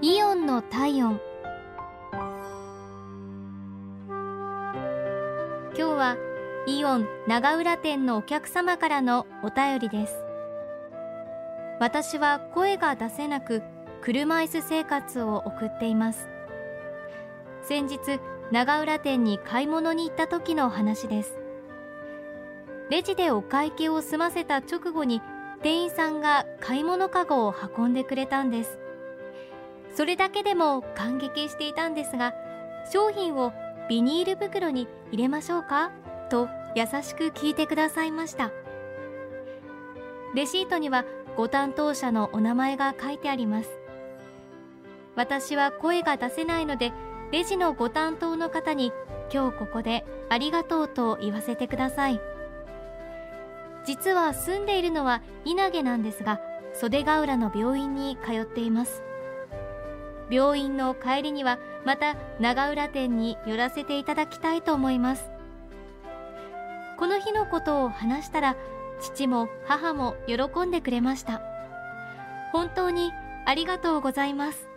イオンの体温。今日はイオン長浦店のお客様からのお便りです。私は声が出せなく車椅子生活を送っています。先日長浦店に買い物に行った時の話です。レジでお会計を済ませた直後に店員さんが買い物かごを運んでくれたんです。それだけでも感激していたんですが商品をビニール袋に入れましょうか？と優しく聞いてくださいました。レシートにはご担当者のお名前が書いてあります。私は声が出せないのでレジのご担当の方に今日ここでありがとうと言わせてください。実は住んでいるのは稲毛なんですが袖ヶ浦の病院に通っています。病院の帰りにはまた長浦店に寄らせていただきたいと思います。この日のことを話したら父も母も喜んでくれました。本当にありがとうございます。